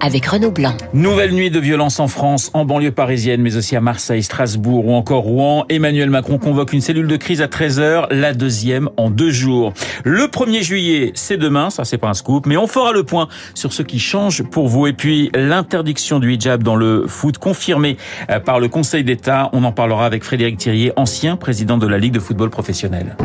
avec Renaud Blanc. Nouvelle nuit de violence en France, en banlieue parisienne, mais aussi à Marseille, Strasbourg ou encore Rouen. Emmanuel Macron convoque une cellule de crise à 13h, la deuxième en deux jours. Le 1er juillet, c'est demain, ça c'est pas un scoop, mais on fera le point sur ce qui change pour vous. Et puis l'interdiction du hijab dans le foot confirmée euh, par le Conseil d'État. On en parlera avec Frédéric Thirier, ancien président de la Ligue de football professionnel.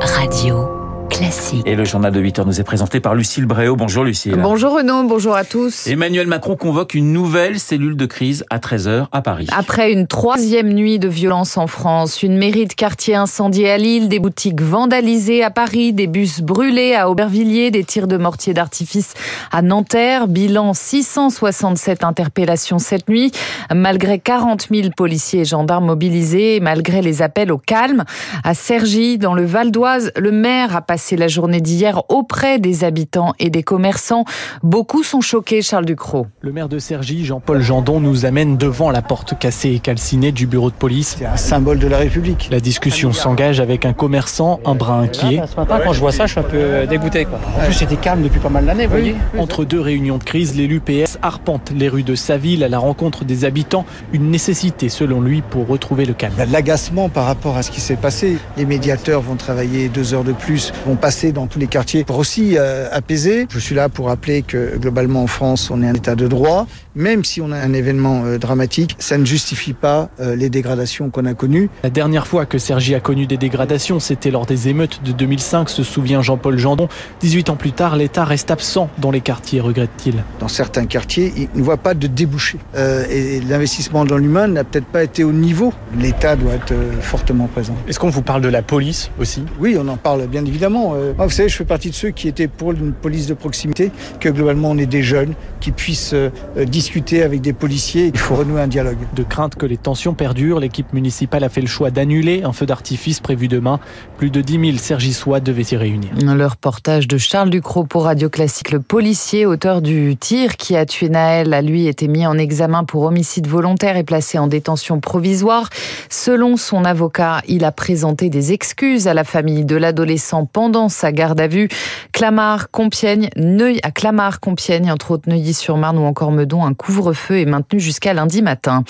Radio. Classique. Et le journal de 8 heures nous est présenté par Lucille Bréau. Bonjour Lucille. Bonjour Renaud, bonjour à tous. Emmanuel Macron convoque une nouvelle cellule de crise à 13h à Paris. Après une troisième nuit de violence en France, une mairie de quartier incendiée à Lille, des boutiques vandalisées à Paris, des bus brûlés à Aubervilliers, des tirs de mortier d'artifice à Nanterre, bilan 667 interpellations cette nuit, malgré 40 000 policiers et gendarmes mobilisés, malgré les appels au calme. À Cergy, dans le Val d'Oise, le maire a passé la journée d'hier auprès des habitants et des commerçants. Beaucoup sont choqués, Charles Ducrot. Le maire de Cergy, Jean-Paul Jandon, nous amène devant la porte cassée et calcinée du bureau de police. C'est un symbole de la République. La discussion s'engage avec un commerçant, un brin inquiet. Ce matin, quand je vois ça, je suis un peu dégoûté. Quoi. En plus, c'était calme depuis pas mal d'années, vous voyez. Entre deux réunions de crise, l'élu PS arpente les rues de sa ville à la rencontre des habitants. Une nécessité, selon lui, pour retrouver le calme. Il y a de l'agacement par rapport à ce qui s'est passé. Les médiateurs vont travailler deux heures de plus, vont passer dans tous les quartiers pour aussi euh, apaiser. Je suis là pour rappeler que globalement en France, on est un état de droit. Même si on a un événement euh, dramatique, ça ne justifie pas euh, les dégradations qu'on a connues. La dernière fois que Sergi a connu des dégradations, c'était lors des émeutes de 2005, se souvient Jean-Paul Jandon. 18 ans plus tard, l'État reste absent dans les quartiers, regrette-t-il. Dans certains quartiers, il ne voit pas de débouché. Euh, et l'investissement dans l'humain n'a peut-être pas été au niveau. L'État doit être euh, fortement présent. Est-ce qu'on vous parle de la police aussi? Oui, on en parle bien évidemment. Euh, moi, vous savez, je fais partie de ceux qui étaient pour une police de proximité, que globalement on est des jeunes qui puissent euh, discuter avec des policiers. Il faut renouer un dialogue. De crainte que les tensions perdurent, l'équipe municipale a fait le choix d'annuler un feu d'artifice prévu demain. Plus de 10 000 Sergissois devaient s'y réunir. Le reportage de Charles Ducrot pour Radio Classique. Le policier, auteur du tir qui a tué Naël, a lui été mis en examen pour homicide volontaire et placé en détention provisoire. Selon son avocat, il a présenté des excuses à la famille de l'adolescent pendant sa garde à vue. Clamart, Compiègne, Neuilly, à Clamart, Compiègne, entre autres Neuilly-sur-Marne ou encore Meudon, un couvre-feu est maintenu jusqu'à lundi matin.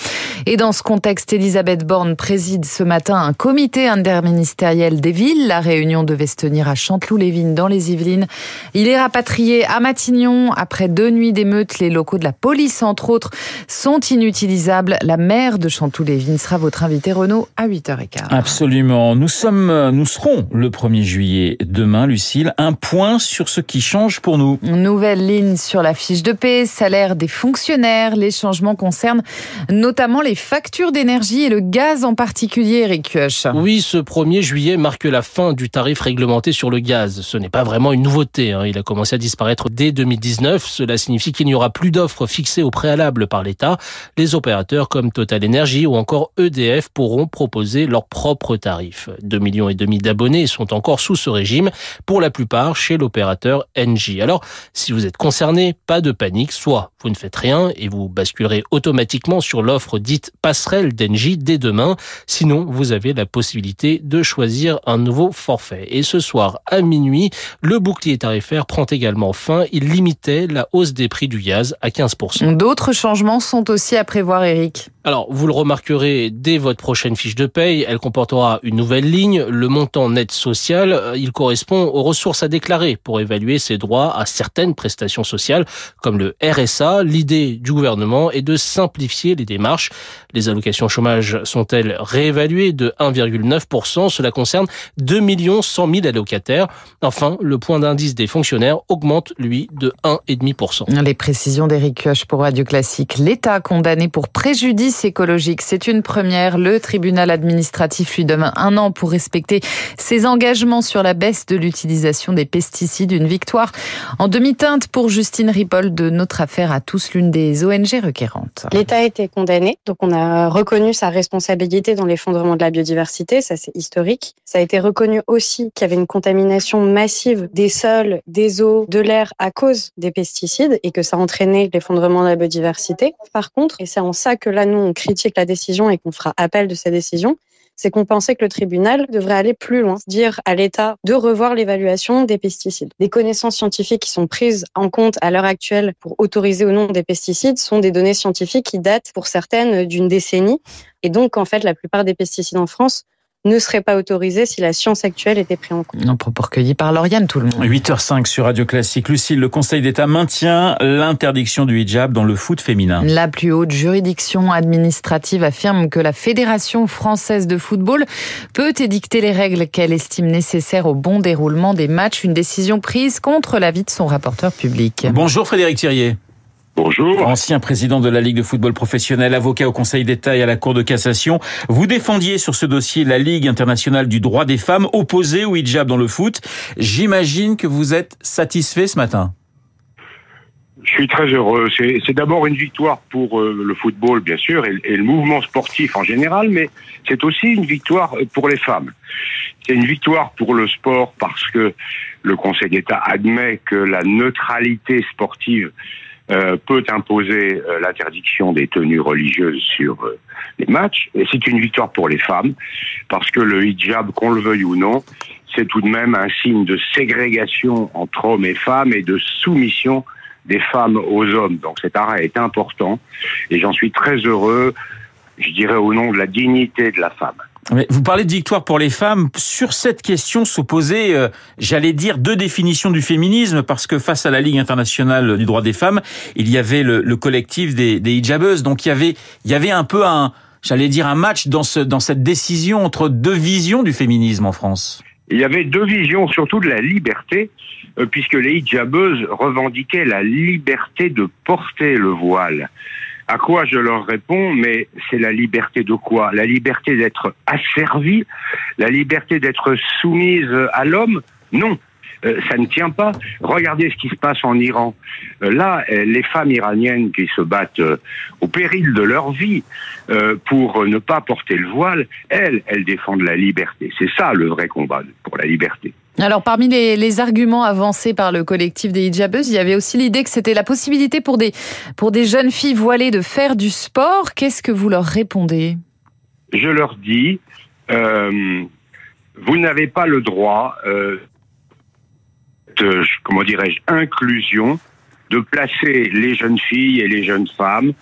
Et dans ce contexte, Elisabeth Borne préside ce matin un comité interministériel des villes. La réunion devait se tenir à Chanteloup-les-Vignes dans les Yvelines. Il est rapatrié à Matignon après deux nuits d'émeutes. Les locaux de la police, entre autres, sont inutilisables. La maire de Chanteloup-les-Vignes sera votre invité Renaud à 8h15. Absolument. Nous sommes, nous serons le 1er juillet demain, Lucille. Un point sur ce qui change pour nous. Nouvelle ligne sur la fiche de paix, salaire des fonctionnaires. Les changements concernent notamment les factures d'énergie et le gaz en particulier, Eric. Oui, ce 1er juillet marque la fin du tarif réglementé sur le gaz. Ce n'est pas vraiment une nouveauté. Hein. Il a commencé à disparaître dès 2019. Cela signifie qu'il n'y aura plus d'offres fixées au préalable par l'État. Les opérateurs comme Total Energy ou encore EDF pourront proposer leurs propres tarifs. 2 millions et demi d'abonnés sont encore sous ce régime, pour la plupart chez l'opérateur Engie. Alors, si vous êtes concerné, pas de panique, soit vous ne faites rien et vous basculerez automatiquement sur l'offre dite passerelle d'Engie dès demain, sinon vous avez la possibilité de choisir un nouveau forfait. Et ce soir à minuit, le bouclier tarifaire prend également fin. Il limitait la hausse des prix du gaz à 15%. D'autres changements sont aussi à prévoir, Eric. Alors, vous le remarquerez dès votre prochaine fiche de paye, elle comportera une nouvelle ligne, le montant net social. Il correspond aux ressources à déclarer pour évaluer ses droits à certaines prestations sociales, comme le RSA. L'idée du gouvernement est de simplifier les démarches. Les allocations chômage sont-elles réévaluées de 1,9% Cela concerne 2 100 000 allocataires. Enfin, le point d'indice des fonctionnaires augmente, lui, de 1,5%. Les précisions d'Eric Kioch pour Radio Classique. L'État condamné pour préjudice écologique. C'est une première. Le tribunal administratif lui donne un an pour respecter ses engagements sur la baisse de l'utilisation des pesticides. Une victoire en demi-teinte pour Justine Ripoll de Notre Affaire à tous, l'une des ONG requérantes. L'État a été condamné, donc on a reconnu sa responsabilité dans l'effondrement de la biodiversité, ça c'est historique. Ça a été reconnu aussi qu'il y avait une contamination massive des sols, des eaux, de l'air à cause des pesticides et que ça entraînait l'effondrement de la biodiversité. Par contre, et c'est en ça que là nous on critique la décision et qu'on fera appel de cette décision, c'est qu'on pensait que le tribunal devrait aller plus loin, dire à l'État de revoir l'évaluation des pesticides. Les connaissances scientifiques qui sont prises en compte à l'heure actuelle pour autoriser ou non des pesticides sont des données scientifiques qui datent pour certaines d'une décennie. Et donc, en fait, la plupart des pesticides en France ne serait pas autorisé si la science actuelle était prise en compte. Un propos recueilli par Lauriane, tout le monde. 8h05 sur Radio Classique. Lucille, le Conseil d'État maintient l'interdiction du hijab dans le foot féminin. La plus haute juridiction administrative affirme que la Fédération française de football peut édicter les règles qu'elle estime nécessaires au bon déroulement des matchs. Une décision prise contre l'avis de son rapporteur public. Bonjour Frédéric Thirier. Bonjour. Ancien président de la Ligue de football professionnel, avocat au Conseil d'État et à la Cour de cassation, vous défendiez sur ce dossier la Ligue internationale du droit des femmes opposée au hijab dans le foot. J'imagine que vous êtes satisfait ce matin. Je suis très heureux. C'est d'abord une victoire pour euh, le football, bien sûr, et, et le mouvement sportif en général, mais c'est aussi une victoire pour les femmes. C'est une victoire pour le sport parce que le Conseil d'État admet que la neutralité sportive euh, peut imposer euh, l'interdiction des tenues religieuses sur euh, les matchs. Et c'est une victoire pour les femmes, parce que le hijab, qu'on le veuille ou non, c'est tout de même un signe de ségrégation entre hommes et femmes et de soumission des femmes aux hommes. Donc cet arrêt est important et j'en suis très heureux, je dirais au nom de la dignité de la femme. Vous parlez de victoire pour les femmes. Sur cette question s'opposaient, euh, j'allais dire, deux définitions du féminisme, parce que face à la Ligue internationale du droit des femmes, il y avait le, le collectif des, des hijabeuses. Donc il y avait, il y avait un peu un, j'allais dire, un match dans, ce, dans cette décision entre deux visions du féminisme en France. Il y avait deux visions, surtout de la liberté, euh, puisque les hijabeuses revendiquaient la liberté de porter le voile. À quoi je leur réponds, mais c'est la liberté de quoi? La liberté d'être asservie La liberté d'être soumise à l'homme? Non. Euh, ça ne tient pas. Regardez ce qui se passe en Iran. Euh, là, euh, les femmes iraniennes qui se battent au péril de leur vie pour ne pas porter le voile, elles, elles défendent la liberté. C'est ça le vrai combat pour la liberté. Alors, parmi les, arguments avancés par le collectif des hijabeuses, il y avait aussi l'idée que c'était la possibilité pour des, jeunes filles voilées de faire du sport. Qu'est-ce que vous leur répondez? Je leur dis, euh, vous n'avez pas le droit, euh, comment dirais-je, inclusion, de placer les jeunes filles et les jeunes femmes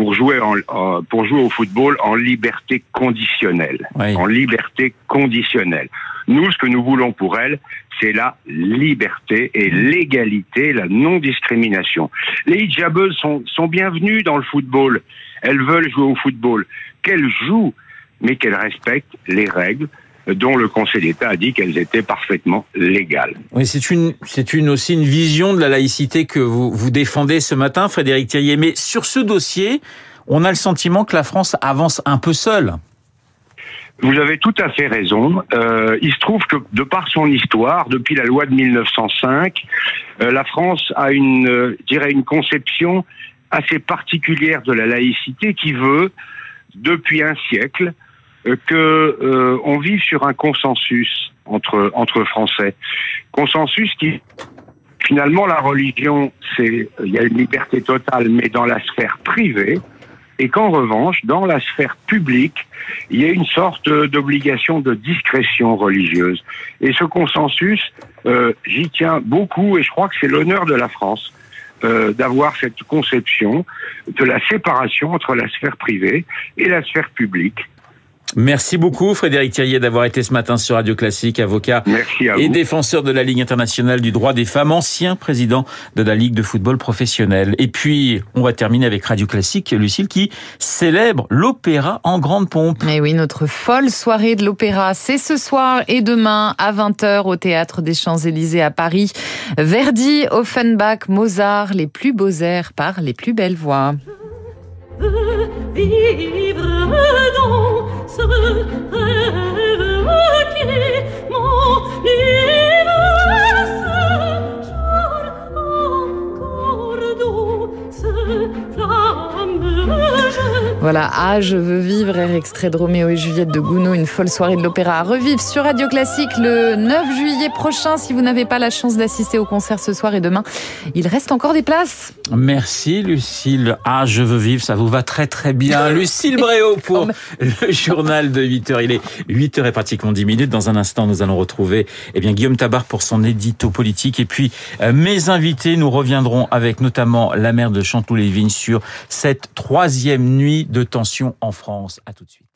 pour jouer en, pour jouer au football en liberté conditionnelle, Oui. en liberté conditionnelle. Nous, ce que nous voulons pour elles, c'est la liberté et l'égalité, la non-discrimination. Les hijabeuses sont, sont bienvenues dans le football. Elles veulent jouer au football. Qu'elles jouent, mais qu'elles respectent les règles dont le Conseil d'État a dit qu'elles étaient parfaitement légales. Oui, c'est une, c'est une aussi une vision de la laïcité que vous, vous défendez ce matin, Frédéric Thirier. Mais sur ce dossier, on a le sentiment que la France avance un peu seule. Vous avez tout à fait raison. Euh, il se trouve que de par son histoire, depuis la loi de 1905, euh, la France a une, euh, dirais, une conception assez particulière de la laïcité qui veut, depuis un siècle, que euh, on vive sur un consensus entre entre Français, consensus qui finalement la religion, c'est il y a une liberté totale, mais dans la sphère privée et qu'en revanche, dans la sphère publique, il y a une sorte d'obligation de discrétion religieuse. Et ce consensus, euh, j'y tiens beaucoup et je crois que c'est l'honneur de la France euh, d'avoir cette conception de la séparation entre la sphère privée et la sphère publique. Merci beaucoup Frédéric Thirier d'avoir été ce matin sur Radio Classique, avocat et vous. défenseur de la Ligue internationale du droit des femmes, ancien président de la Ligue de football professionnel. Et puis, on va terminer avec Radio Classique, Lucille, qui célèbre l'opéra en grande pompe. Et oui, notre folle soirée de l'opéra, c'est ce soir et demain à 20h au Théâtre des Champs-Élysées à Paris. Verdi, Offenbach, Mozart, les plus beaux airs par les plus belles voix. vivre dans ce rêve qui m'enlève Voilà, Ah, je veux vivre, air extrait de Roméo et Juliette de Gounod, une folle soirée de l'opéra à revivre sur Radio Classique le 9 juillet prochain. Si vous n'avez pas la chance d'assister au concert ce soir et demain, il reste encore des places. Merci Lucille. Ah, je veux vivre, ça vous va très très bien. Lucille Bréau pour le journal de 8h. Il est 8h et pratiquement 10 minutes. Dans un instant, nous allons retrouver eh bien, Guillaume Tabar pour son édito politique. Et puis, euh, mes invités, nous reviendrons avec notamment la maire de Chanteloup-les-Vignes sur cette troisième nuit de tension en France. À tout de suite.